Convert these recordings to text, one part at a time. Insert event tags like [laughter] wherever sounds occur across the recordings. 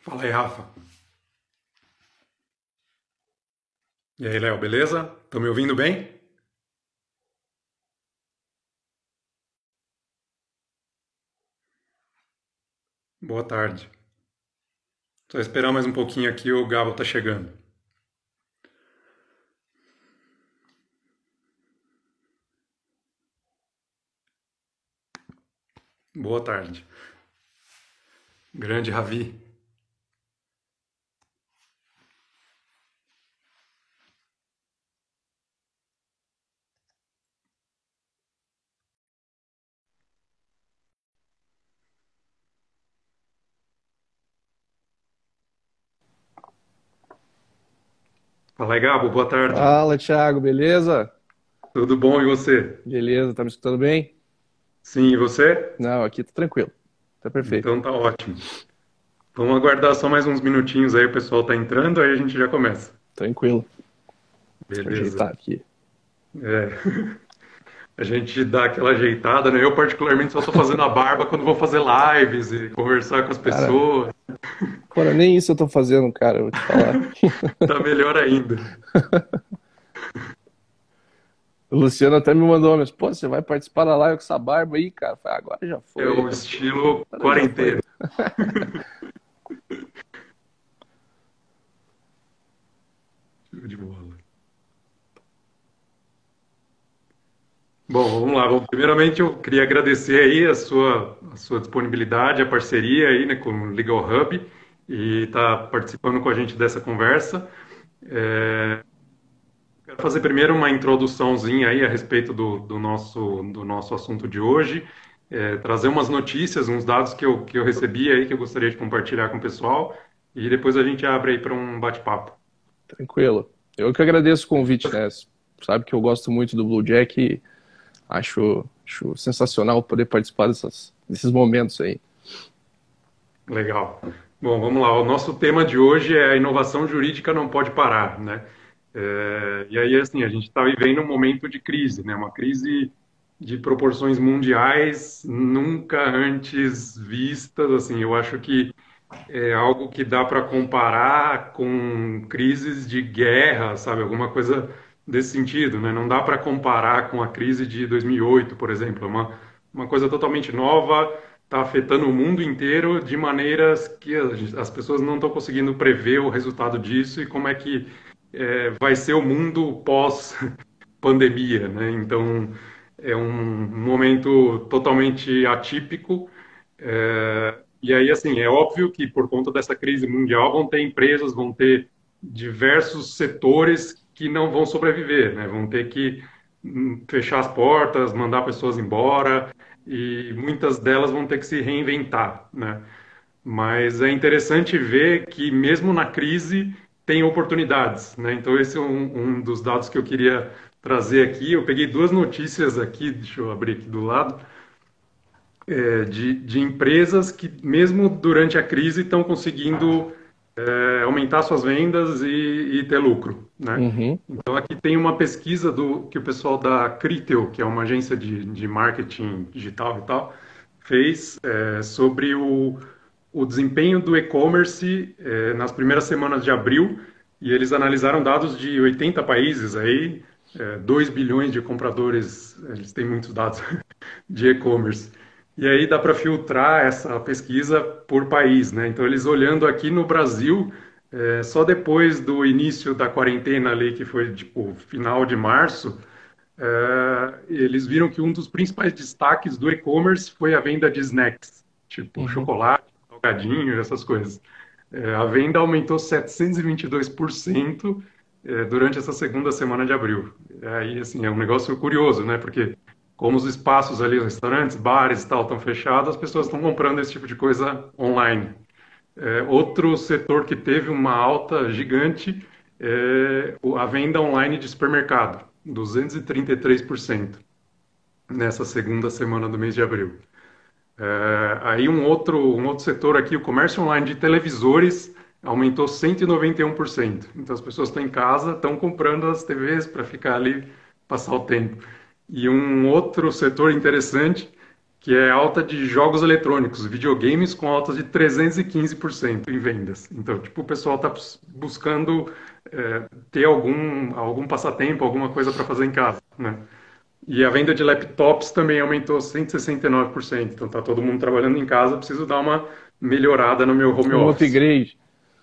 Fala aí, Rafa. E aí, Léo, beleza? Estão me ouvindo bem? Boa tarde. Só esperar mais um pouquinho aqui, o Gabo tá chegando. Boa tarde. Grande Ravi. Fala aí, Gabo, boa tarde. Fala, Thiago, beleza? Tudo bom e você? Beleza, tá me escutando bem? Sim, e você? Não, aqui tá tranquilo, tá perfeito. Então tá ótimo. Vamos aguardar só mais uns minutinhos aí, o pessoal tá entrando, aí a gente já começa. Tranquilo. Deixa eu Beleza. aqui. É, [laughs] a gente dá aquela ajeitada, né? Eu particularmente só tô fazendo a barba quando vou fazer lives e conversar com as Cara, pessoas. fora nem isso eu tô fazendo, cara, eu vou te falar. [laughs] Tá melhor ainda. O Luciano até me mandou, mas, pô, você vai participar da live com essa barba aí, cara? Falei, "Ah, agora já É foi, o estilo agora quarentena. [laughs] De bola. Bom, vamos lá. Bom, primeiramente, eu queria agradecer aí a sua, a sua disponibilidade, a parceria aí, né, com o Legal Hub e tá participando com a gente dessa conversa. É, quero fazer primeiro uma introduçãozinha aí a respeito do, do nosso, do nosso assunto de hoje, é, trazer umas notícias, uns dados que eu, que eu recebi aí que eu gostaria de compartilhar com o pessoal e depois a gente abre aí para um bate-papo. Tranquilo. Eu que agradeço o convite, né? Sabe que eu gosto muito do Blue Jack e acho, acho sensacional poder participar dessas, desses momentos aí. Legal. Bom, vamos lá. O nosso tema de hoje é a inovação jurídica não pode parar, né? É, e aí, assim, a gente está vivendo um momento de crise, né? Uma crise de proporções mundiais nunca antes vistas, assim. Eu acho que é algo que dá para comparar com crises de guerra, sabe? Alguma coisa desse sentido, né? Não dá para comparar com a crise de 2008, por exemplo. É uma, uma coisa totalmente nova, está afetando o mundo inteiro de maneiras que as, as pessoas não estão conseguindo prever o resultado disso e como é que é, vai ser o mundo pós-pandemia, né? Então, é um momento totalmente atípico. É, e aí, assim, é óbvio que por conta dessa crise mundial vão ter empresas, vão ter diversos setores que não vão sobreviver, né? Vão ter que hum, fechar as portas, mandar pessoas embora e muitas delas vão ter que se reinventar, né? Mas é interessante ver que mesmo na crise tem oportunidades, né? Então esse é um, um dos dados que eu queria trazer aqui. Eu peguei duas notícias aqui, deixa eu abrir aqui do lado é, de, de empresas que, mesmo durante a crise, estão conseguindo é, aumentar suas vendas e, e, ter lucro, né? Uhum. Então, aqui tem uma pesquisa do que o pessoal da Criteo, que é uma agência de, de marketing digital e tal, fez é, sobre o, o desempenho do e-commerce é, nas primeiras semanas de abril, e eles analisaram dados de 80 países aí, 2 bilhões de compradores, eles têm muitos dados [laughs] de e-commerce. E aí dá para filtrar essa pesquisa por país, né? Então eles olhando aqui no Brasil, é, só depois do início da quarentena ali, que foi tipo final de março, é, eles viram que um dos principais destaques do e-commerce foi a venda de snacks, tipo Uhum. chocolate, salgadinho, essas coisas. É, a venda aumentou 722% é, durante essa segunda semana de abril. Aí, assim, é um negócio curioso, né? Porque como os espaços ali, restaurantes, bares e tal, estão fechados, as pessoas estão comprando esse tipo de coisa online. É, outro setor que teve uma alta gigante é a venda online de supermercado, 233% nessa segunda semana do mês de abril. É, aí um outro, um outro setor aqui, o comércio online de televisores, aumentou 191%. Então as pessoas estão em casa, estão comprando as TVs para ficar ali, passar o tempo. E um outro setor interessante que é alta de jogos eletrônicos, videogames com altas de 315% em vendas. Então, tipo, o pessoal está buscando é, ter algum, algum passatempo, alguma coisa para fazer em casa, né? E a venda de laptops também aumentou 169%. Então, está todo mundo trabalhando em casa, preciso dar uma melhorada no meu home um office. Um upgrade.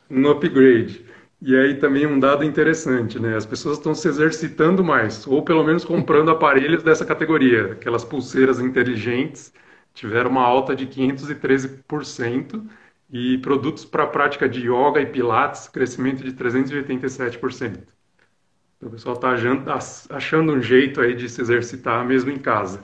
Um upgrade. E aí também um dado interessante, né? As pessoas estão se exercitando mais, ou pelo menos comprando [laughs] aparelhos dessa categoria. Aquelas pulseiras inteligentes tiveram uma alta de 513% e produtos para a prática de yoga e pilates, crescimento de 387%. Então, o pessoal está achando um jeito aí de se exercitar mesmo em casa.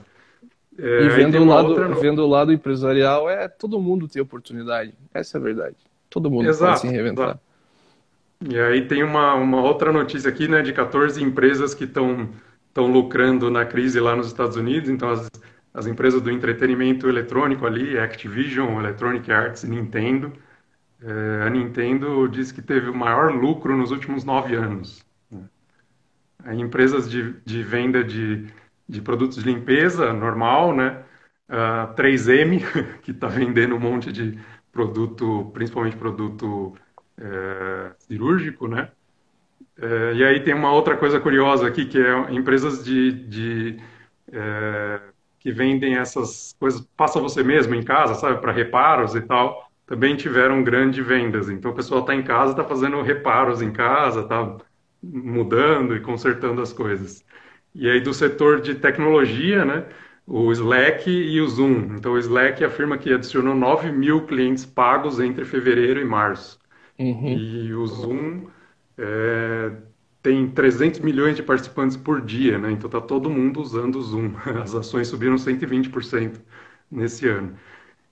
É, e vendo o, lado, outra... vendo o lado empresarial, é todo mundo tem oportunidade. Essa é a verdade. Todo mundo exato, pode se reinventar. E aí tem uma, uma outra notícia aqui, né, de 14 empresas que estão estão lucrando na crise lá nos Estados Unidos. Então, as, as empresas do entretenimento eletrônico ali, Activision, Electronic Arts Nintendo. É, a Nintendo diz que teve o maior lucro nos últimos nove anos. Né? empresas de, de venda de, de produtos de limpeza normal, né? Uh, 3M, [laughs] que está vendendo um monte de produto, principalmente produto é, cirúrgico, né? É, e aí tem uma outra coisa curiosa aqui, que é empresas de, de é, que vendem essas coisas, passa você mesmo em casa, sabe, para reparos e tal, também tiveram grandes vendas. Então o pessoal está em casa, está fazendo reparos em casa, está mudando e consertando as coisas. E aí do setor de tecnologia, né? o Slack e o Zoom. Então, o Slack afirma que adicionou 9 mil clientes pagos entre fevereiro e março. Uhum. E o Zoom é, tem 300 milhões de participantes por dia, né? Então, está todo mundo usando o Zoom. [laughs] As ações subiram 120% nesse ano.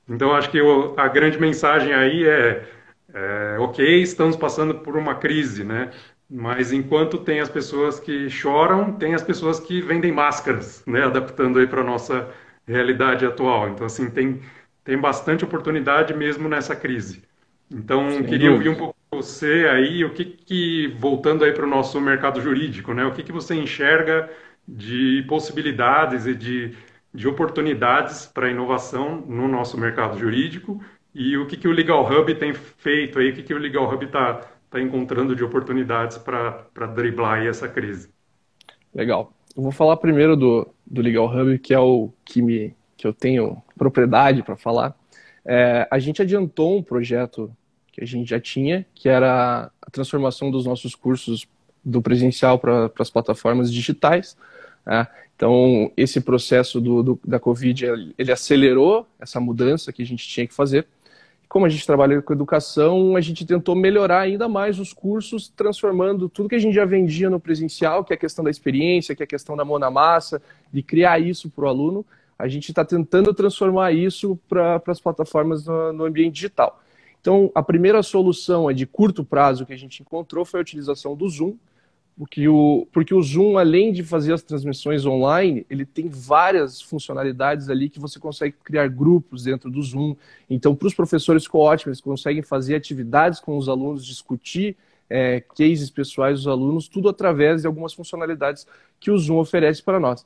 Então, acho que o, a grande mensagem aí é, é, ok, estamos passando por uma crise, né? Mas enquanto tem as pessoas que choram, tem as pessoas que vendem máscaras, né? Adaptando aí para a nossa realidade atual. Então, assim, tem, tem bastante oportunidade mesmo nessa crise. Então, Sem queria dúvida. ouvir um pouco você aí, o que, que voltando aí para o nosso mercado jurídico, né? O que, que você enxerga de possibilidades e de, de oportunidades para inovação no nosso mercado jurídico e o que, que o Legal Hub tem feito aí, o que, que o Legal Hub está está encontrando de oportunidades para driblar essa crise. Legal. Eu vou falar primeiro do, do Legal Hub, que é o que, me, que eu tenho propriedade para falar. É, a gente adiantou um projeto que a gente já tinha, que era a transformação dos nossos cursos do presencial para as plataformas digitais. Né? Então, esse processo do, do, da Covid, ele acelerou essa mudança que a gente tinha que fazer como a gente trabalha com educação, a gente tentou melhorar ainda mais os cursos, transformando tudo que a gente já vendia no presencial, que é a questão da experiência, que é a questão da mão na massa, de criar isso para o aluno. A gente está tentando transformar isso para as plataformas no, no ambiente digital. Então, a primeira solução é de curto prazo que a gente encontrou foi a utilização do Zoom, porque o, porque o Zoom, além de fazer as transmissões online, ele tem várias funcionalidades ali que você consegue criar grupos dentro do Zoom. Então, para os professores ficou ótimo, eles conseguem fazer atividades com os alunos, discutir é, cases pessoais dos alunos, tudo através de algumas funcionalidades que o Zoom oferece para nós.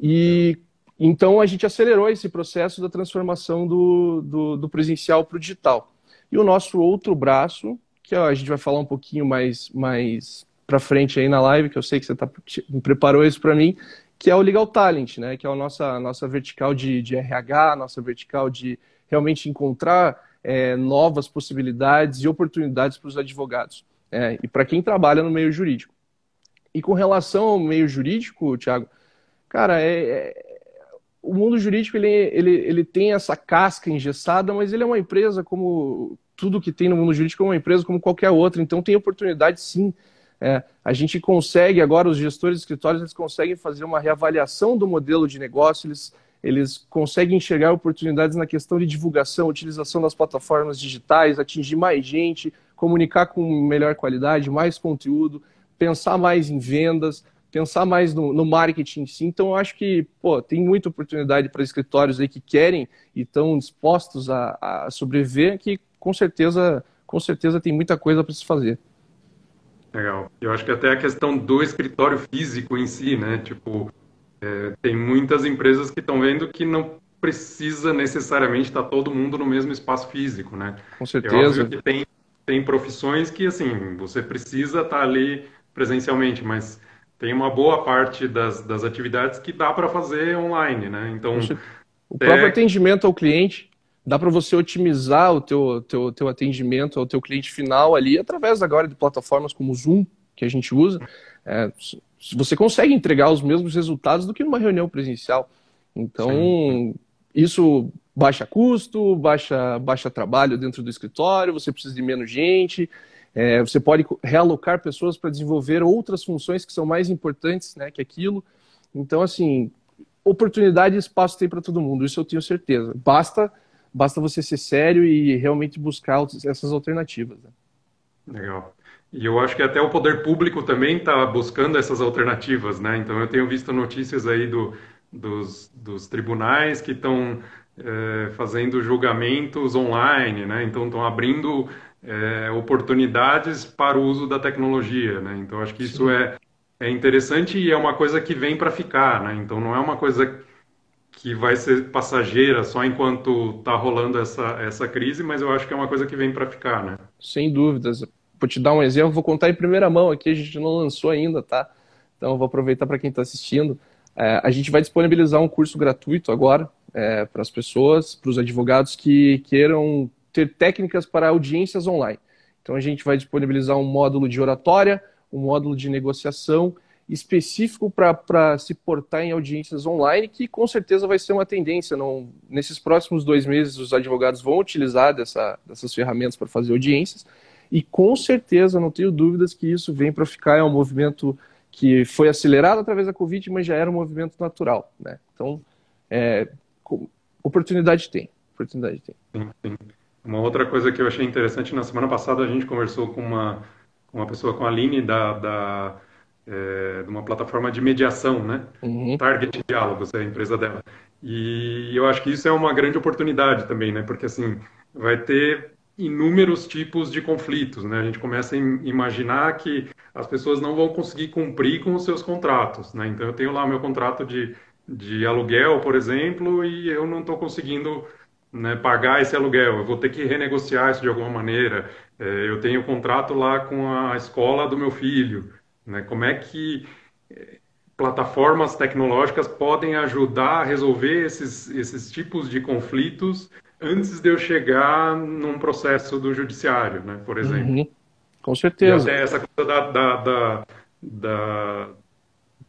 E então a gente acelerou esse processo da transformação do, do, do presencial para o digital. E o nosso outro braço, que a gente vai falar um pouquinho mais, mais para frente aí na live, que eu sei que você tá, preparou isso para mim, que é o Legal Talent, né? Que é a nossa, nossa vertical de, de RH, nossa vertical de realmente encontrar é, novas possibilidades e oportunidades para os advogados é, e para quem trabalha no meio jurídico. E com relação ao meio jurídico, Thiago, cara, é, é, o mundo jurídico ele, ele, ele tem essa casca engessada, mas ele é uma empresa como tudo que tem no mundo jurídico é uma empresa como qualquer outra, então tem oportunidade sim é, a gente consegue, agora, os gestores de escritórios, eles conseguem fazer uma reavaliação do modelo de negócio, eles, eles conseguem enxergar oportunidades na questão de divulgação, utilização das plataformas digitais, atingir mais gente, comunicar com melhor qualidade, mais conteúdo, pensar mais em vendas, pensar mais no, no marketing em si. Então, eu acho que pô, tem muita oportunidade para escritórios aí que querem e estão dispostos a, a sobreviver, que com certeza, com certeza tem muita coisa para se fazer. Legal. Eu acho que até a questão do escritório físico em si, né? Tipo, é, tem muitas empresas que estão vendo que não precisa necessariamente estar todo mundo no mesmo espaço físico, né? Com certeza. É que tem, tem profissões que, assim, você precisa estar ali presencialmente, mas tem uma boa parte das, das atividades que dá para fazer online, né? Então, o próprio atendimento ao cliente, dá para você otimizar o teu, teu, teu atendimento ao teu cliente final ali, através agora de plataformas como o Zoom, que a gente usa. É, você consegue entregar os mesmos resultados do que numa reunião presencial. Então, Sim. isso baixa custo, baixa, baixa trabalho dentro do escritório, você precisa de menos gente, é, você pode realocar pessoas para desenvolver outras funções que são mais importantes né, que aquilo. Então, assim, oportunidade e espaço tem para todo mundo, isso eu tenho certeza. Basta, basta você ser sério e realmente buscar essas alternativas. Né? Legal. E eu acho que até o poder público também está buscando essas alternativas, né? Então eu tenho visto notícias aí do, dos, dos tribunais que estão é, fazendo julgamentos online, né? Então estão abrindo é, oportunidades para o uso da tecnologia, né? Então acho que isso é, é interessante e é uma coisa que vem para ficar, né? Então não é uma coisa que vai ser passageira só enquanto está rolando essa, essa crise, mas eu acho que é uma coisa que vem para ficar, né? Sem dúvidas. Vou te dar um exemplo, vou contar em primeira mão aqui, a gente não lançou ainda, tá? Então vou aproveitar para quem está assistindo. É, a gente vai disponibilizar um curso gratuito agora é, para as pessoas, para os advogados que queiram ter técnicas para audiências online. Então a gente vai disponibilizar um módulo de oratória, um módulo de negociação específico para se portar em audiências online, que com certeza vai ser uma tendência. Não, nesses próximos dois meses, os advogados vão utilizar dessa, dessas ferramentas para fazer audiências, e com certeza, não tenho dúvidas que isso vem para ficar. É um movimento que foi acelerado através da Covid, mas já era um movimento natural. Né? Então, é, oportunidade tem. Oportunidade tem. Sim, sim. Uma outra coisa que eu achei interessante, na semana passada a gente conversou com uma, uma pessoa, com a Aline, da, da, é, de uma plataforma de mediação, né? Uhum. Target Diálogos, é a empresa dela. E eu acho que isso é uma grande oportunidade também, né? Porque, assim, vai ter inúmeros tipos de conflitos, né? A gente começa a imaginar que as pessoas não vão conseguir cumprir com os seus contratos, né? Então, eu tenho lá meu contrato de, de aluguel, por exemplo, e eu não estou conseguindo né, pagar esse aluguel, eu vou ter que renegociar isso de alguma maneira. É, eu tenho contrato lá com a escola do meu filho. Né, como é que é, plataformas tecnológicas podem ajudar a resolver esses, esses tipos de conflitos antes de eu chegar num processo do judiciário, né, por exemplo. Uhum. Com certeza. E até essa coisa da, da, da, da,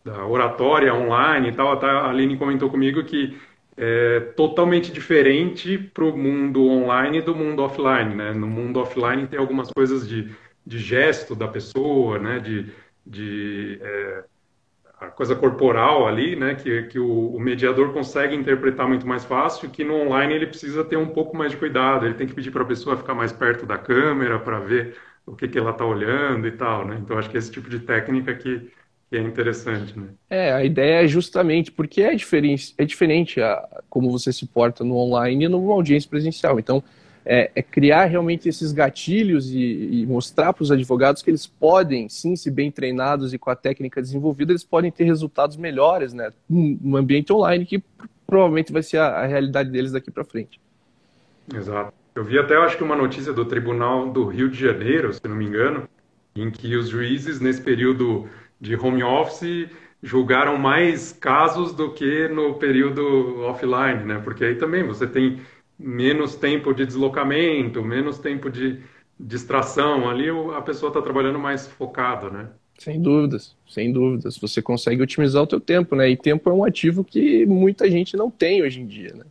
da oratória online e tal, a Aline comentou comigo que é totalmente diferente para o mundo online do mundo offline, né? No mundo offline tem algumas coisas de, de gesto da pessoa, né? De, de é, a coisa corporal ali, né? Que, que o, o, mediador consegue interpretar muito mais fácil, que no online ele precisa ter um pouco mais de cuidado, ele tem que pedir para a pessoa ficar mais perto da câmera para ver o que, que ela está olhando e tal, né? Então acho que esse tipo de técnica que que é interessante, né? É, a ideia é justamente porque é diferente, é diferente a, como você se porta no online e numa audiência presencial. Então, é, é criar realmente esses gatilhos e, e mostrar para os advogados que eles podem, sim, se bem treinados e com a técnica desenvolvida, eles podem ter resultados melhores, né? No ambiente online, que provavelmente vai ser a, a realidade deles daqui para frente. Exato. Eu vi até, eu acho que uma notícia do Tribunal do Rio de Janeiro, se não me engano, em que os juízes, nesse período de home office julgaram mais casos do que no período offline, né? Porque aí também você tem menos tempo de deslocamento, menos tempo de distração. Ali a pessoa está trabalhando mais focada, né? Sem dúvidas, sem dúvidas. Você consegue otimizar o teu tempo, né? E tempo é um ativo que muita gente não tem hoje em dia, né?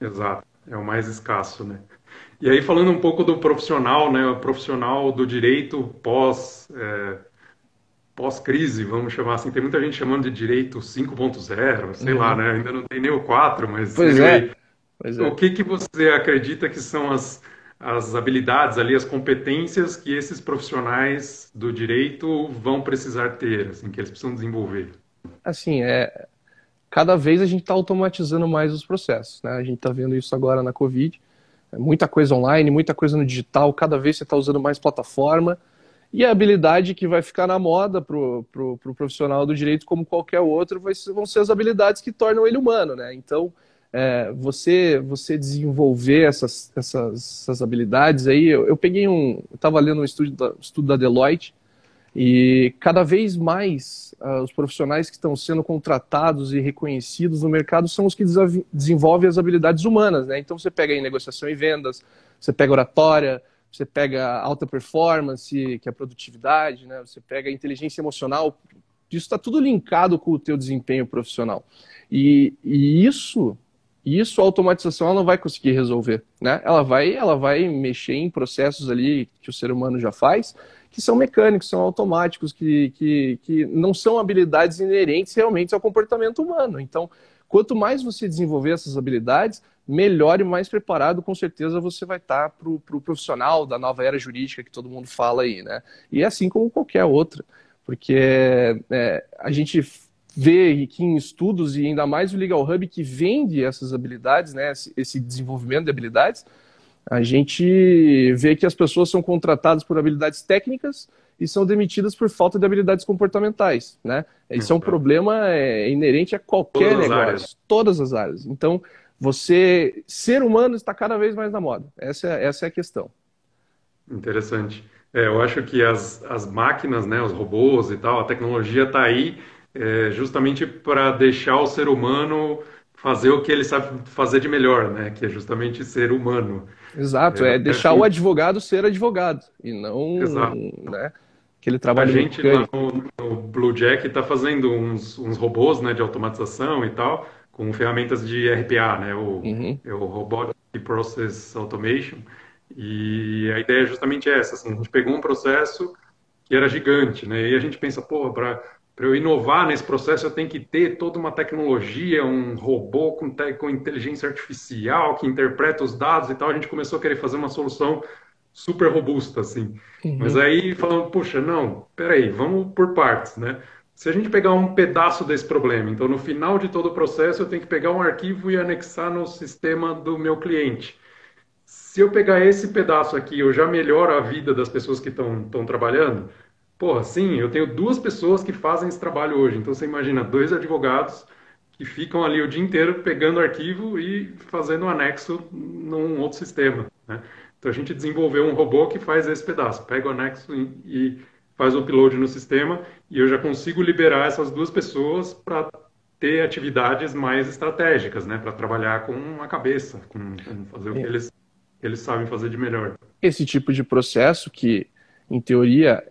Exato, é o mais escasso, né? E aí falando um pouco do profissional, né? O profissional do direito pós é pós-crise, vamos chamar assim. Tem muita gente chamando de direito 5.0, sei uhum. lá, né? Ainda não tem nem o 4, mas... Pois [laughs] é. É. O que, que você acredita que são as, as habilidades ali, as competências que esses profissionais do direito vão precisar ter, assim, que eles precisam desenvolver? Assim, é... Cada vez a gente está automatizando mais os processos, né? A gente está vendo isso agora na Covid. É muita coisa online, muita coisa no digital, cada vez você está usando mais plataforma, e a habilidade que vai ficar na moda para o pro, pro profissional do direito, como qualquer outro, vai, vão ser as habilidades que tornam ele humano, né? Então, é, você você desenvolver essas, essas, essas habilidades aí, eu, eu peguei um, estava lendo um estudo da, estudo da Deloitte e cada vez mais uh, os profissionais que estão sendo contratados e reconhecidos no mercado são os que desenvolvem as habilidades humanas, né? Então você pega aí negociação e vendas, você pega oratória, você pega alta performance, que é produtividade, né? Você pega inteligência emocional, isso está tudo linkado com o teu desempenho profissional. E, e isso isso a automatização ela não vai conseguir resolver, né? Ela vai, ela vai mexer em processos ali que o ser humano já faz, que são mecânicos, são automáticos, que, que, que não são habilidades inerentes realmente ao comportamento humano. Então, quanto mais você desenvolver essas habilidades, melhor e mais preparado, com certeza, você vai estar para o pro profissional da nova era jurídica que todo mundo fala aí, né? E é assim como qualquer outra, porque é, a gente vê que em estudos, e ainda mais o Legal Hub, que vende essas habilidades, né, esse desenvolvimento de habilidades, a gente vê que as pessoas são contratadas por habilidades técnicas e são demitidas por falta de habilidades comportamentais, né? Isso é um uhum. problema é, inerente a qualquer todas negócio, todas as áreas. Então, você, ser humano, está cada vez mais na moda. Essa é, essa é a questão. Interessante. É, eu acho que as, as máquinas, né, os robôs e tal, a tecnologia está aí é, justamente para deixar o ser humano fazer o que ele sabe fazer de melhor, né? Que é justamente ser humano. Exato, é, é deixar o advogado ser advogado e não, Exato. né? Aquele trabalho A gente lá no, no Blue Jack está fazendo uns, uns robôs, né, de automatização e tal, com ferramentas de RPA, né? O, uhum. é o Robotic Process Automation. E a ideia é justamente essa, assim, a gente pegou um processo que era gigante, né? E a gente pensa, pô, para para eu inovar nesse processo, eu tenho que ter toda uma tecnologia, um robô com, com, inteligência artificial que interpreta os dados e tal. A gente começou a querer fazer uma solução super robusta, assim. Uhum. Mas aí falando, puxa, não, peraí, vamos por partes, né? Se a gente pegar um pedaço desse problema, então no final de todo o processo eu tenho que pegar um arquivo e anexar no sistema do meu cliente. Se eu pegar esse pedaço aqui, eu já melhoro a vida das pessoas que estão trabalhando? Porra, sim, eu tenho duas pessoas que fazem esse trabalho hoje. Então você imagina dois advogados que ficam ali o dia inteiro pegando arquivo e fazendo um anexo num outro sistema. Né? Então a gente desenvolveu um robô que faz esse pedaço, pega o anexo e, e faz o upload no sistema e eu já consigo liberar essas duas pessoas para ter atividades mais estratégicas, né? Para trabalhar com a cabeça, com, com fazer o que é. eles, eles sabem fazer de melhor. Esse tipo de processo que, em teoria,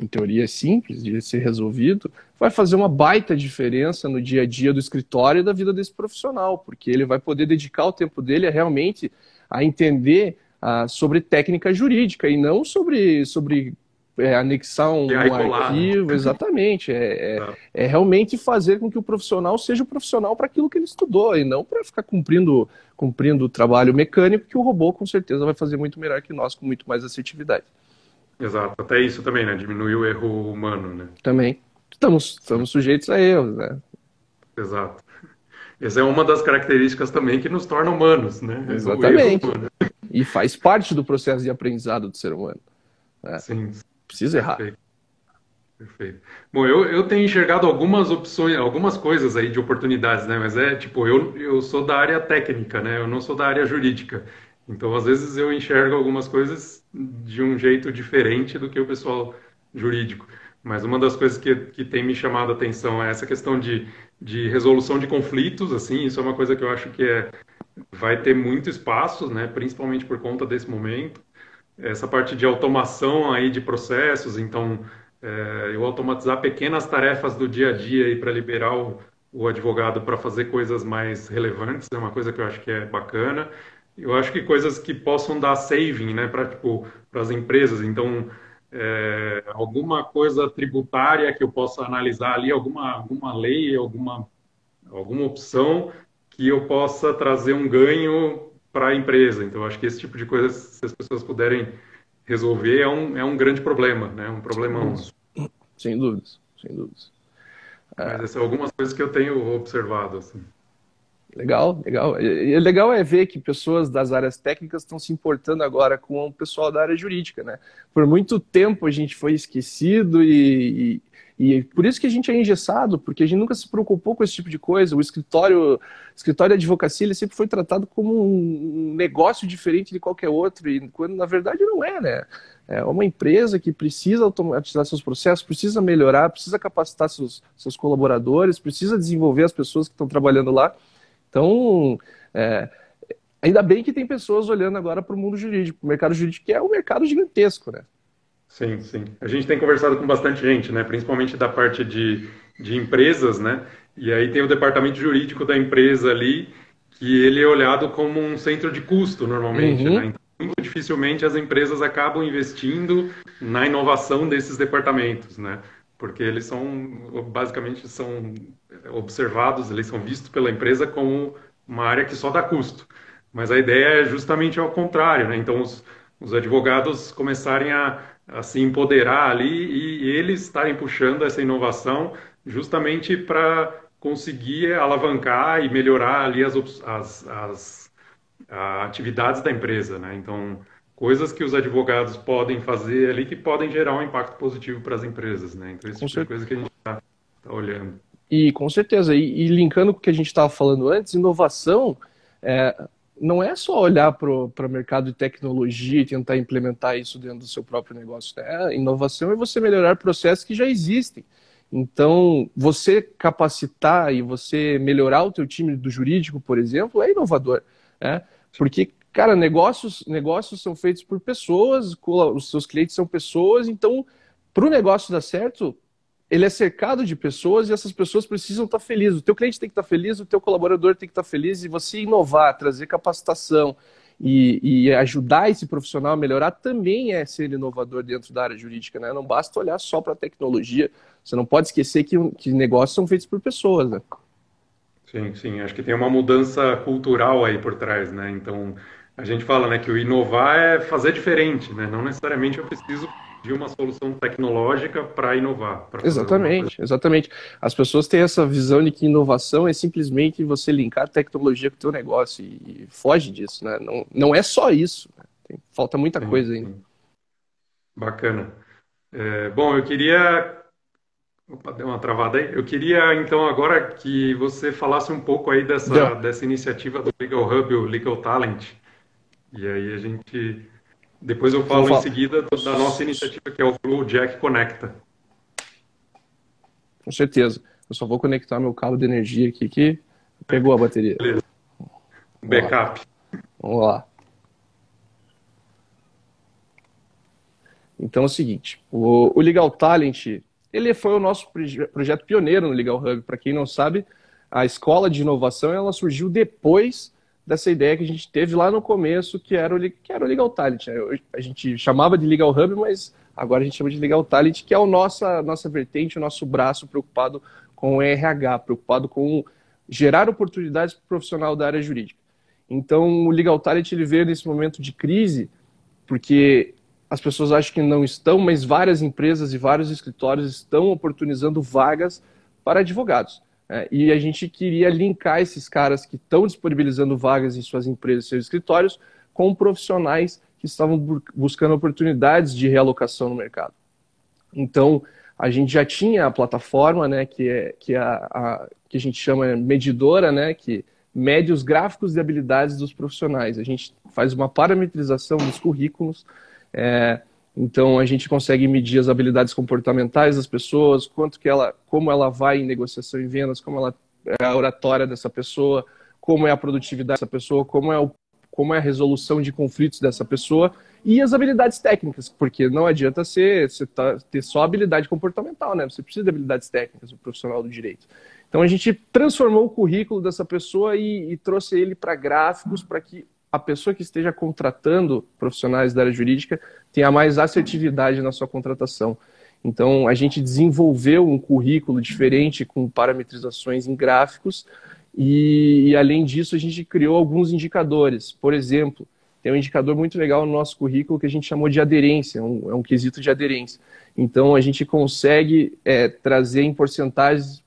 em teoria simples de ser resolvido, vai fazer uma baita diferença no dia a dia do escritório e da vida desse profissional, porque ele vai poder dedicar o tempo dele a realmente a entender ah, sobre técnica jurídica e não sobre, sobre é, anexar um, um arquivo, exatamente. É, é, é, realmente fazer com que o profissional seja o profissional para aquilo que ele estudou e não para ficar cumprindo, cumprindo o trabalho mecânico que o robô com certeza vai fazer muito melhor que nós, com muito mais assertividade. Exato, até isso também, né? Diminuir o erro humano, né? Também. Estamos, estamos sujeitos a erros, né? Exato. Essa é uma das características também que nos torna humanos, né? Exatamente. E faz parte do processo de aprendizado do ser humano. Né? Sim. Precisa errar. Perfeito. Perfeito. Bom, eu, eu tenho enxergado algumas opções, algumas coisas aí de oportunidades, né? Mas é tipo, eu, eu sou da área técnica, né? Eu não sou da área jurídica. Então, às vezes, eu enxergo algumas coisas de um jeito diferente do que o pessoal jurídico. Mas uma das coisas que, que tem me chamado a atenção é essa questão de, de resolução de conflitos, assim, isso é uma coisa que eu acho que é, vai ter muito espaço, né, principalmente por conta desse momento. Essa parte de automação aí de processos, então, é, eu automatizar pequenas tarefas do dia a dia para liberar o, o advogado para fazer coisas mais relevantes, é uma coisa que eu acho que é bacana eu acho que coisas que possam dar saving, né, para tipo, as empresas. Então, é, alguma coisa tributária que eu possa analisar ali, alguma, alguma lei, alguma, alguma opção que eu possa trazer um ganho para a empresa. Então, acho que esse tipo de coisa, se as pessoas puderem resolver, é um, é um grande problema, né? Um problemão. Sem dúvidas, sem dúvidas. Mas essas são algumas coisas que eu tenho observado, assim. Legal, legal. E legal é ver que pessoas das áreas técnicas estão se importando agora com o pessoal da área jurídica, né? Por muito tempo a gente foi esquecido e, E por isso que a gente é engessado, porque a gente nunca se preocupou com esse tipo de coisa. O escritório, escritório de advocacia, ele sempre foi tratado como um negócio diferente de qualquer outro, e quando na verdade não é, né? É uma empresa que precisa automatizar seus processos, precisa melhorar, precisa capacitar seus, seus colaboradores, precisa desenvolver as pessoas que estão trabalhando lá. Então, é, ainda bem que tem pessoas olhando agora para o mundo jurídico, o mercado jurídico, que é um mercado gigantesco, né? Sim, sim. A gente tem conversado com bastante gente, né? Principalmente da parte de, de empresas, né? E aí tem o departamento jurídico da empresa ali, que ele é olhado como um centro de custo normalmente, uhum. né? Então, muito dificilmente as empresas acabam investindo na inovação desses departamentos, né? Porque eles são, basicamente, são observados, eles são vistos pela empresa como uma área que só dá custo. Mas a ideia é justamente ao contrário, né? Então, os, os advogados começarem a a se empoderar ali e, e eles estarem puxando essa inovação justamente para conseguir alavancar e melhorar ali as, as, as atividades da empresa, né? Então, coisas que os advogados podem fazer ali que podem gerar um impacto positivo para as empresas, né? Então, isso é coisa que a gente está tá olhando. E com certeza, e, e linkando com o que a gente estava falando antes, inovação é, não é só olhar para o mercado de tecnologia e tentar implementar isso dentro do seu próprio negócio. Né? Inovação é você melhorar processos que já existem. Então, você capacitar e você melhorar o teu time do jurídico, por exemplo, é inovador. Né? Porque, cara, negócios, negócios são feitos por pessoas, os seus clientes são pessoas, então, para o negócio dar certo, ele é cercado de pessoas e essas pessoas precisam estar felizes. O teu cliente tem que estar feliz, o teu colaborador tem que estar feliz e você inovar, trazer capacitação e, e, ajudar esse profissional a melhorar também é ser inovador dentro da área jurídica, né? Não basta olhar só para a tecnologia. Você não pode esquecer que, que negócios são feitos por pessoas, né? Sim, sim. Acho que tem uma mudança cultural aí por trás, né? Então, a gente fala, né, que o inovar é fazer diferente, né? Não necessariamente eu preciso de uma solução tecnológica para inovar. Pra exatamente, exatamente. As pessoas têm essa visão de que inovação é simplesmente você linkar tecnologia com o teu negócio e, foge disso, né? Não, não é só isso. Né? Tem, falta muita sim, coisa ainda. Sim. Bacana. É, bom, eu queria Opa, deu uma travada aí. Eu queria, então, agora que você falasse um pouco aí dessa, dessa iniciativa do Legal Hub, o Legal Talent. E aí a gente depois eu falo em seguida da nossa iniciativa, que é o Flow Jack Conecta. Com certeza. Eu só vou conectar meu cabo de energia aqui que pegou a bateria. Beleza. Backup. Vamos lá. Então é o seguinte, o, o Legal Talent, ele foi o nosso projeto pioneiro no Legal Hub. Para quem não sabe, a escola de inovação ela surgiu depois dessa ideia que a gente teve lá no começo, que era o, que era o Legal Talent. A gente chamava de Legal Hub, mas agora a gente chama de Legal Talent, que é a nossa, nossa vertente, o nosso braço preocupado com o RH, preocupado com gerar oportunidades para o profissional da área jurídica. Então, o Legal Talent ele veio nesse momento de crise, porque as pessoas acham que não estão, mas várias empresas e vários escritórios estão oportunizando vagas para advogados. É, e a gente queria linkar esses caras que estão disponibilizando vagas em suas empresas, seus escritórios, com profissionais que estavam buscando oportunidades de realocação no mercado. Então, a gente já tinha a plataforma, né, que é que, é a, a, que a gente chama medidora, né, que mede os gráficos de habilidades dos profissionais. A gente faz uma parametrização dos currículos, é, então a gente consegue medir as habilidades comportamentais das pessoas, quanto que ela, como ela vai em negociação e vendas, como ela é a oratória dessa pessoa, como é a produtividade dessa pessoa, como é, o, como é a resolução de conflitos dessa pessoa e as habilidades técnicas, porque não adianta ser, você tá, ter só habilidade comportamental, né? Você precisa de habilidades técnicas, o profissional do direito. Então a gente transformou o currículo dessa pessoa e, e trouxe ele para gráficos para que a pessoa que esteja contratando profissionais da área jurídica tenha mais assertividade na sua contratação. Então, a gente desenvolveu um currículo diferente com parametrizações em gráficos e, e, além disso, a gente criou alguns indicadores. Por exemplo, tem um indicador muito legal no nosso currículo que a gente chamou de aderência, um, é um quesito de aderência. Então, a gente consegue é, trazer em porcentagens,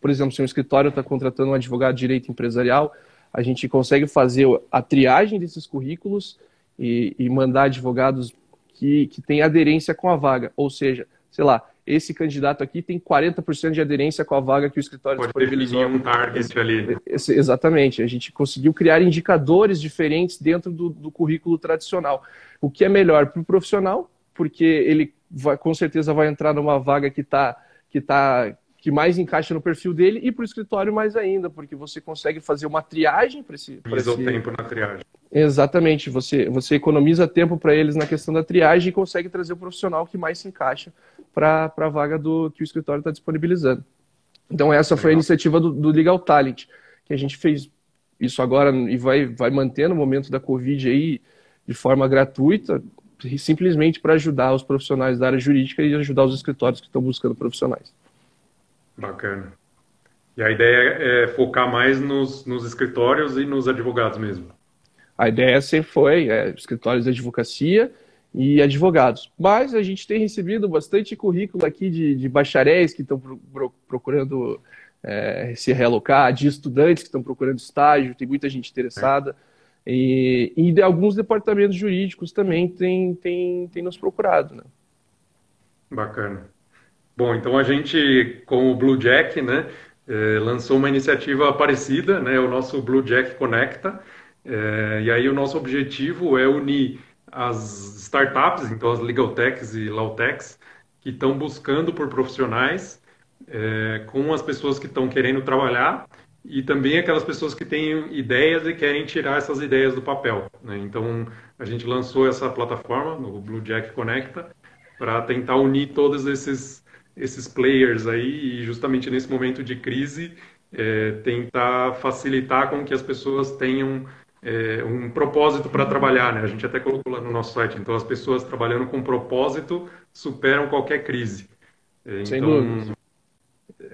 por exemplo, se um escritório está contratando um advogado de direito empresarial, a gente consegue fazer a triagem desses currículos e, e mandar advogados que, que têm aderência com a vaga. Ou seja, sei lá, esse candidato aqui tem 40% de aderência com a vaga que o escritório Pode disponibilizou. um target ali. Esse, exatamente. A gente conseguiu criar indicadores diferentes dentro do, do currículo tradicional. O que é melhor para o profissional, porque ele vai, com certeza vai entrar numa vaga que está que tá que mais encaixa no perfil dele e para o escritório mais ainda, porque você consegue fazer uma triagem para esse. Economiza esse... o tempo na triagem. Exatamente, você, você economiza tempo para eles na questão da triagem e consegue trazer o profissional que mais se encaixa para a vaga do que o escritório está disponibilizando. Então, essa Legal. foi a iniciativa do, do Legal Talent, que a gente fez isso agora e vai, vai manter no momento da Covid aí de forma gratuita, simplesmente para ajudar os profissionais da área jurídica e ajudar os escritórios que estão buscando profissionais. Bacana. E a ideia é focar mais nos, nos escritórios e nos advogados mesmo? A ideia sempre foi é, escritórios de advocacia e advogados. Mas a gente tem recebido bastante currículo aqui de, de bacharéis que estão pro, procurando é, se realocar, de estudantes que estão procurando estágio, tem muita gente interessada. É. E, e de alguns departamentos jurídicos também tem, tem, tem nos procurado. Né? Bacana. Bom, então a gente, com o Blue Jack, né, é, lançou uma iniciativa parecida, né, o nosso Blue Jack Conecta, é, e aí o nosso objetivo é unir as startups, então as legal techs e law techs, que estão buscando por profissionais, é, com as pessoas que estão querendo trabalhar e também aquelas pessoas que têm ideias e querem tirar essas ideias do papel. Né? Então a gente lançou essa plataforma, no Blue Jack Conecta, para tentar unir todos esses esses players aí e justamente nesse momento de crise é, tentar facilitar com que as pessoas tenham é, um propósito para trabalhar, né? A gente até colocou lá no nosso site. Então, as pessoas trabalhando com propósito superam qualquer crise. É, Sem então, dúvida.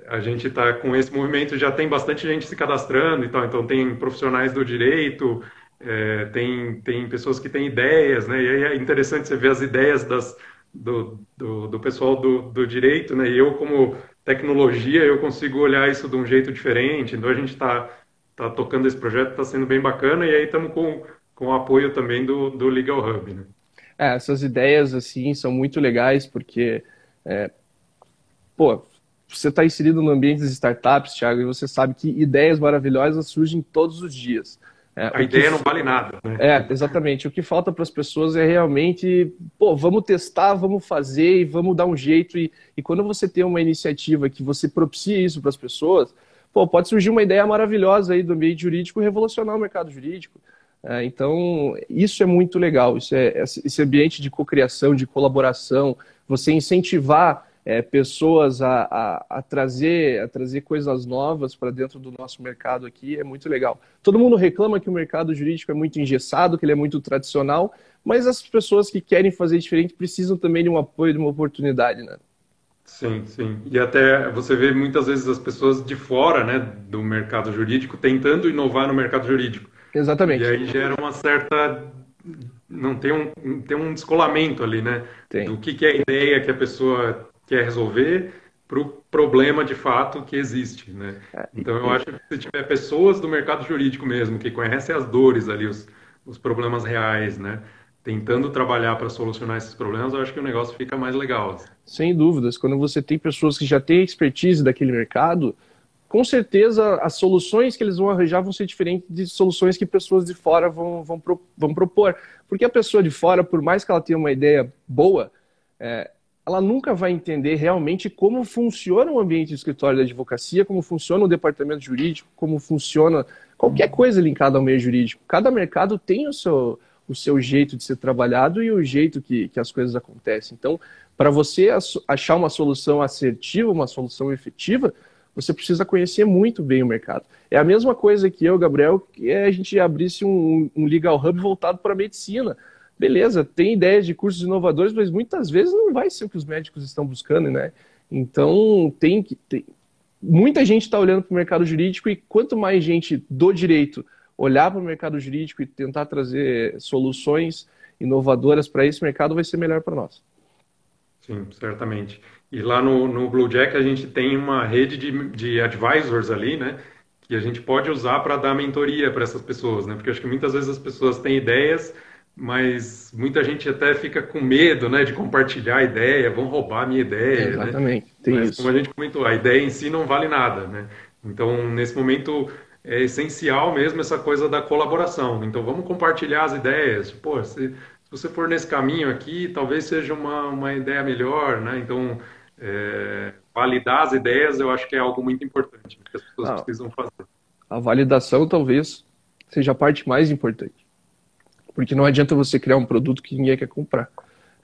A gente está com esse movimento, já tem bastante gente se cadastrando e tal. Então, tem profissionais do direito, é, tem, tem pessoas que têm ideias, né? E aí é interessante você ver as ideias das, do, do, do pessoal do, do direito, né? E eu, como tecnologia, eu consigo olhar isso de um jeito diferente. Então, a gente está tá tocando esse projeto, está sendo bem bacana, e aí estamos com, com o apoio também do, do Legal Hub, né? É, essas ideias, assim, são muito legais, porque, é, pô, você está inserido no ambiente das startups, Thiago, e você sabe que ideias maravilhosas surgem todos os dias. É, a ideia que... não vale nada. Né? É, exatamente. O que falta para as pessoas é realmente, pô, vamos testar, vamos fazer e vamos dar um jeito. E, e quando você tem uma iniciativa que você propicia isso para as pessoas, pô, pode surgir uma ideia maravilhosa aí do ambiente jurídico revolucionar o mercado jurídico. É, então, isso é muito legal. Isso é, esse ambiente de cocriação, de colaboração, você incentivar é, pessoas a, a, a, trazer, a trazer coisas novas para dentro do nosso mercado aqui é muito legal. Todo mundo reclama que o mercado jurídico é muito engessado, que ele é muito tradicional, mas as pessoas que querem fazer diferente precisam também de um apoio, de uma oportunidade, né? Sim, sim. E até você vê muitas vezes as pessoas de fora né, do mercado jurídico tentando inovar no mercado jurídico. Exatamente. E aí gera uma certa. Não tem um, tem um descolamento ali, né? Tem. Do que, que é a ideia que a pessoa quer resolver para o problema de fato que existe, né? É, então eu acho que se tiver pessoas do mercado jurídico mesmo que conhecem as dores ali, os, os problemas reais, né? Tentando trabalhar para solucionar esses problemas, eu acho que o negócio fica mais legal. Assim. Sem dúvidas. Quando você tem pessoas que já têm expertise daquele mercado, com certeza as soluções que eles vão arranjar vão ser diferentes de soluções que pessoas de fora vão, vão, vão propor. Porque a pessoa de fora, por mais que ela tenha uma ideia boa, é, ela nunca vai entender realmente como funciona o ambiente de escritório da advocacia, como funciona o departamento jurídico, como funciona qualquer coisa linkada ao meio jurídico. Cada mercado tem o seu, o seu jeito de ser trabalhado e o jeito que, que as coisas acontecem. Então, para você achar uma solução assertiva, uma solução efetiva, você precisa conhecer muito bem o mercado. É a mesma coisa que eu, Gabriel, que é a gente abrisse um, um legal hub voltado para a medicina beleza, tem ideias de cursos inovadores, mas muitas vezes não vai ser o que os médicos estão buscando, né? Então, tem que. Tem... Muita gente está olhando para o mercado jurídico e quanto mais gente do direito olhar para o mercado jurídico e tentar trazer soluções inovadoras para esse mercado, vai ser melhor para nós. Sim, certamente. E lá no, no Bluejack a gente tem uma rede de, de advisors ali, né? Que a gente pode usar para dar mentoria para essas pessoas, né? Porque acho que muitas vezes as pessoas têm ideias, mas muita gente até fica com medo, né, de compartilhar a ideia, vão roubar a minha ideia, né? Exatamente, né? tem mas, isso. como a gente comentou, a ideia em si não vale nada, né? Então, nesse momento, é essencial mesmo essa coisa da colaboração. Então, vamos compartilhar as ideias. Pô, se, se você for nesse caminho aqui, talvez seja uma, uma ideia melhor, né? Então, é, validar as ideias eu acho que é algo muito importante que as pessoas ah, precisam fazer. A validação talvez seja a parte mais importante. Porque não adianta você criar um produto que ninguém quer comprar.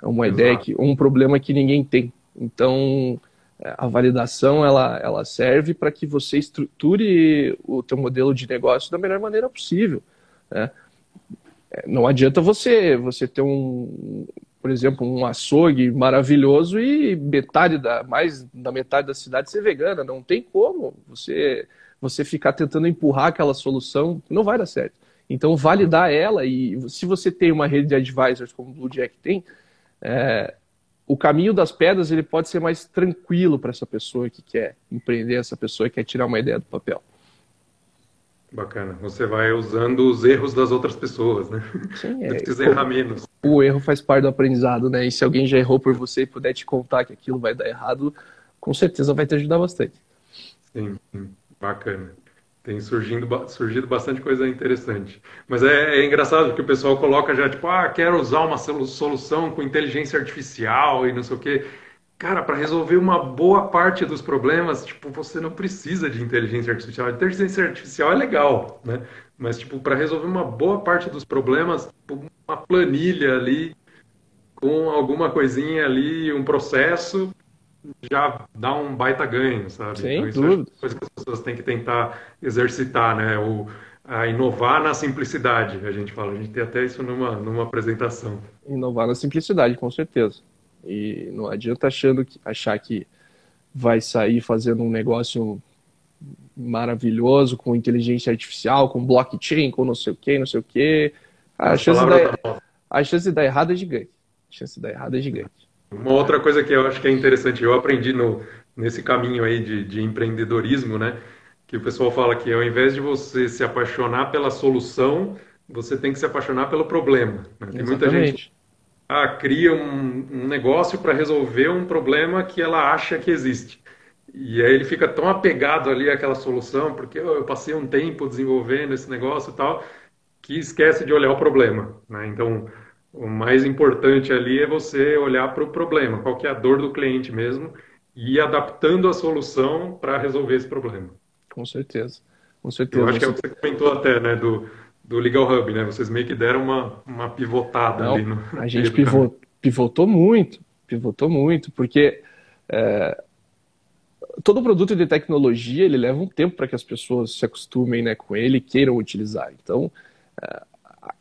É uma Exato. ideia que um problema que ninguém tem. Então, é, a validação ela, ela serve para que você estruture o teu modelo de negócio da melhor maneira possível. Né? É, não adianta você você ter um, por exemplo, um açougue maravilhoso e metade da mais da metade da cidade ser vegana. Não tem como você você ficar tentando empurrar aquela solução, não vai dar certo. Então, validar ela e se você tem uma rede de advisors como o Blue Jack tem, é, o caminho das pedras ele pode ser mais tranquilo para essa pessoa que quer empreender, essa pessoa que quer tirar uma ideia do papel. Bacana. Você vai usando os erros das outras pessoas, né? Sim, [laughs] é. precisa errar menos. O erro faz parte do aprendizado, né? E se alguém já errou por você e puder te contar que aquilo vai dar errado, com certeza vai te ajudar bastante. Sim, sim. bacana. Tem surgindo, surgido bastante coisa interessante. Mas é, é, engraçado que o pessoal coloca já, tipo, ah, quero usar uma solução com inteligência artificial e não sei o quê. Cara, para resolver uma boa parte dos problemas, tipo, você não precisa de inteligência artificial. A inteligência artificial é legal, né? Mas, tipo, para resolver uma boa parte dos problemas, tipo, uma planilha ali, com alguma coisinha ali, um processo, já dá um baita ganho, sabe? Sem então, isso é dúvida. é coisa que as pessoas têm que tentar exercitar, né? O, a inovar na simplicidade, a gente fala. A gente tem até isso numa, numa apresentação. Inovar na simplicidade, com certeza. E não adianta achando que, achar que vai sair fazendo um negócio maravilhoso com inteligência artificial, com blockchain, com não sei o que, não sei o que. A, chance de dar, a chance de dar errado é gigante. A chance de dar errado é gigante. Uma outra coisa que eu acho que é interessante, eu aprendi no, nesse caminho aí de, de empreendedorismo, né? Que o pessoal fala que ao invés de você se apaixonar pela solução, você tem que se apaixonar pelo problema. Né? Tem muita gente ah, cria um, um negócio para resolver um problema que ela acha que existe. E aí ele fica tão apegado ali àquela solução, porque oh, eu passei um tempo desenvolvendo esse negócio e tal, que esquece de olhar o problema. Né? Então, o mais importante ali é você olhar para o problema, qual que é a dor do cliente mesmo, e ir adaptando a solução para resolver esse problema. Com certeza. Com certeza. Eu acho que é o que você comentou até, né, do, do Legal Hub, né? Vocês meio que deram uma, uma pivotada Não, ali no. A gente [laughs] pivot, pivotou muito, pivotou muito, porque é, todo produto de tecnologia ele leva um tempo para que as pessoas se acostumem né, com ele e queiram utilizar. Então, é,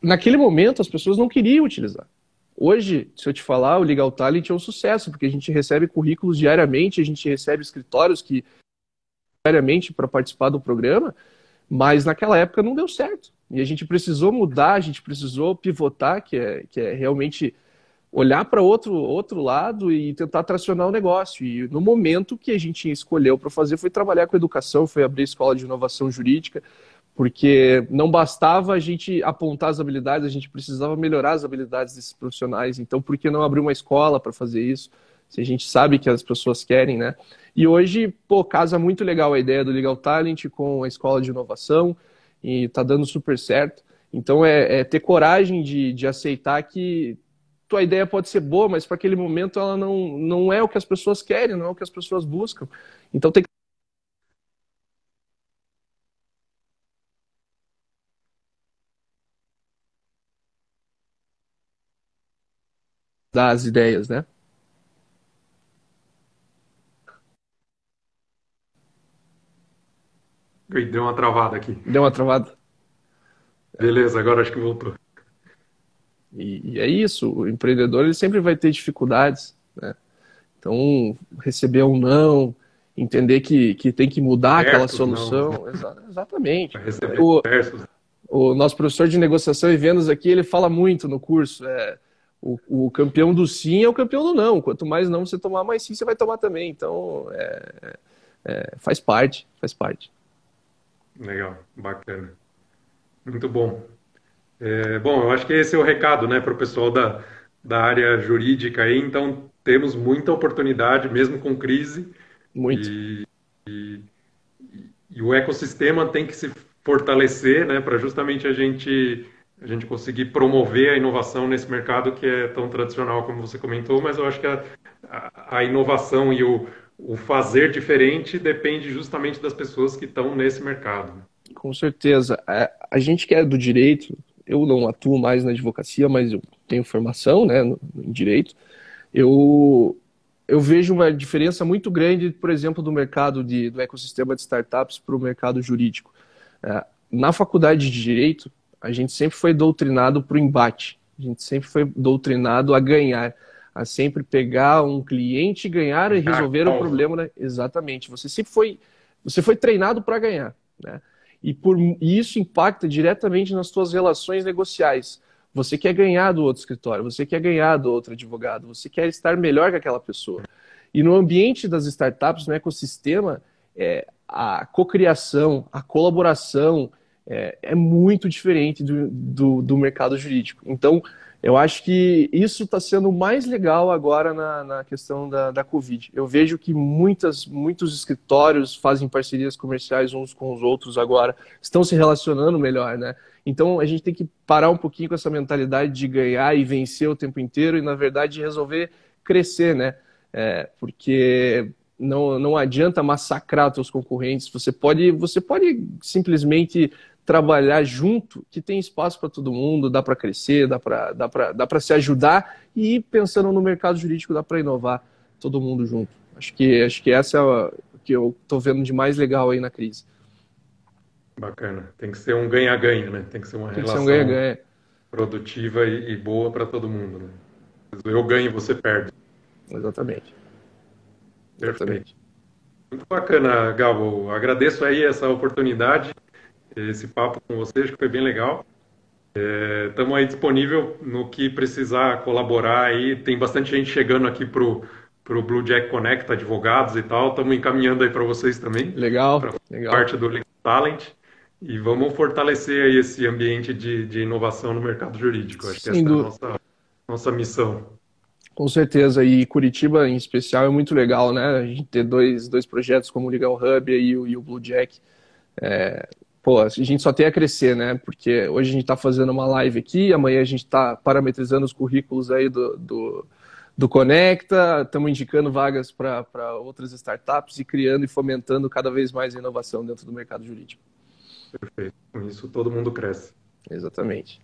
naquele momento as pessoas não queriam utilizar. Hoje, se eu te falar, o Legal Talent é um sucesso, porque a gente recebe currículos diariamente, a gente recebe escritórios que diariamente para participar do programa, mas naquela época não deu certo. E a gente precisou mudar, a gente precisou pivotar, que é, que é realmente olhar para outro, outro lado e tentar tracionar o negócio. E no momento que a gente escolheu para fazer foi trabalhar com educação, foi abrir escola de inovação jurídica, porque não bastava a gente apontar as habilidades, a gente precisava melhorar as habilidades desses profissionais. Então, por que não abrir uma escola para fazer isso? Se a gente sabe que as pessoas querem, né? E hoje, pô, casa muito legal a ideia do Legal Talent com a escola de inovação e tá dando super certo. Então, é, é ter coragem de, de aceitar que tua ideia pode ser boa, mas para aquele momento ela não, não é o que as pessoas querem, não é o que as pessoas buscam. Então, tem que das ideias, né? Deu uma travada aqui. Deu uma travada? Beleza, agora acho que voltou. E, e é isso, o empreendedor ele sempre vai ter dificuldades, né? Então, receber um não, entender que, que tem que mudar aquela solução. Exa exatamente. O, o, nosso professor de negociação e vendas aqui, ele fala muito no curso. É, o, o, campeão do sim é o campeão do não. Quanto mais não você tomar, mais sim você vai tomar também. Então, é, é, faz parte, faz parte. Legal, bacana. Muito bom. É, bom, eu acho que esse é o recado, né, para o pessoal da, da área jurídica aí. Então, temos muita oportunidade, mesmo com crise. Muito. E, e, e o ecossistema tem que se fortalecer, né, para justamente a gente a gente conseguir promover a inovação nesse mercado que é tão tradicional como você comentou, mas eu acho que a, a, inovação e o, o fazer diferente depende justamente das pessoas que estão nesse mercado. Com certeza. A, é, a gente que é do direito, eu não atuo mais na advocacia, mas eu tenho formação né, no, em direito, eu, eu vejo uma diferença muito grande, por exemplo, do mercado de, do ecossistema de startups para o mercado jurídico. É, na faculdade de direito, a gente sempre foi doutrinado para o embate, a gente sempre foi doutrinado a ganhar, a sempre pegar um cliente, ganhar e resolver o problema. Né? Exatamente. Você sempre foi, você foi treinado para ganhar, né? E, por, e isso impacta diretamente nas suas relações negociais. Você quer ganhar do outro escritório, você quer ganhar do outro advogado, você quer estar melhor que aquela pessoa. E no ambiente das startups, no ecossistema, é, a cocriação, a colaboração é, é muito diferente do, do, do mercado jurídico. Então, eu acho que isso está sendo mais legal agora na, na questão da, da Covid. Eu vejo que muitas, muitos escritórios fazem parcerias comerciais uns com os outros agora, estão se relacionando melhor, né? Então a gente tem que parar um pouquinho com essa mentalidade de ganhar e vencer o tempo inteiro e, na verdade, resolver crescer, né? É, porque não, não adianta massacrar os seus concorrentes. Você pode, você pode simplesmente trabalhar junto, que tem espaço para todo mundo, dá para crescer, dá para dá dá se ajudar e pensando no mercado jurídico dá para inovar todo mundo junto. Acho que acho que essa é o que eu estou vendo de mais legal aí na crise. Bacana. Tem que ser um ganha-ganha, né? Tem que ser uma tem relação ser um ganha -ganha. produtiva e, e boa para todo mundo. Né? Eu ganho você perde. Exatamente. Perfeito. Exatamente. Muito bacana, Gabo. Agradeço aí essa oportunidade esse papo com vocês, que foi bem legal. Estamos é, aí disponível no que precisar colaborar aí. Tem bastante gente chegando aqui pro pro Blue Jack Connect, advogados e tal. Estamos encaminhando aí para vocês também. Legal, legal. Parte do Link Talent. E vamos fortalecer aí esse ambiente de, de inovação no mercado jurídico. Acho Sim, que essa do... é a nossa, nossa missão. Com certeza, e Curitiba em especial é muito legal, né? A gente ter dois, dois projetos como o Legal Hub e o, e o Blue Jack. É, pô, a gente só tem a crescer, né? Porque hoje a gente está fazendo uma live aqui, amanhã a gente está parametrizando os currículos aí do, do, do Conecta, estamos indicando vagas para outras startups e criando e fomentando cada vez mais a inovação dentro do mercado jurídico. Perfeito. Com isso todo mundo cresce. Exatamente.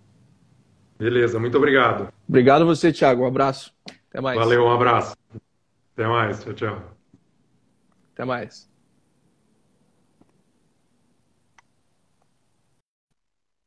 Beleza, muito obrigado. Obrigado a você, Thiago. Um abraço. Até mais. Valeu, um abraço. Até mais. Tchau, tchau. Até mais.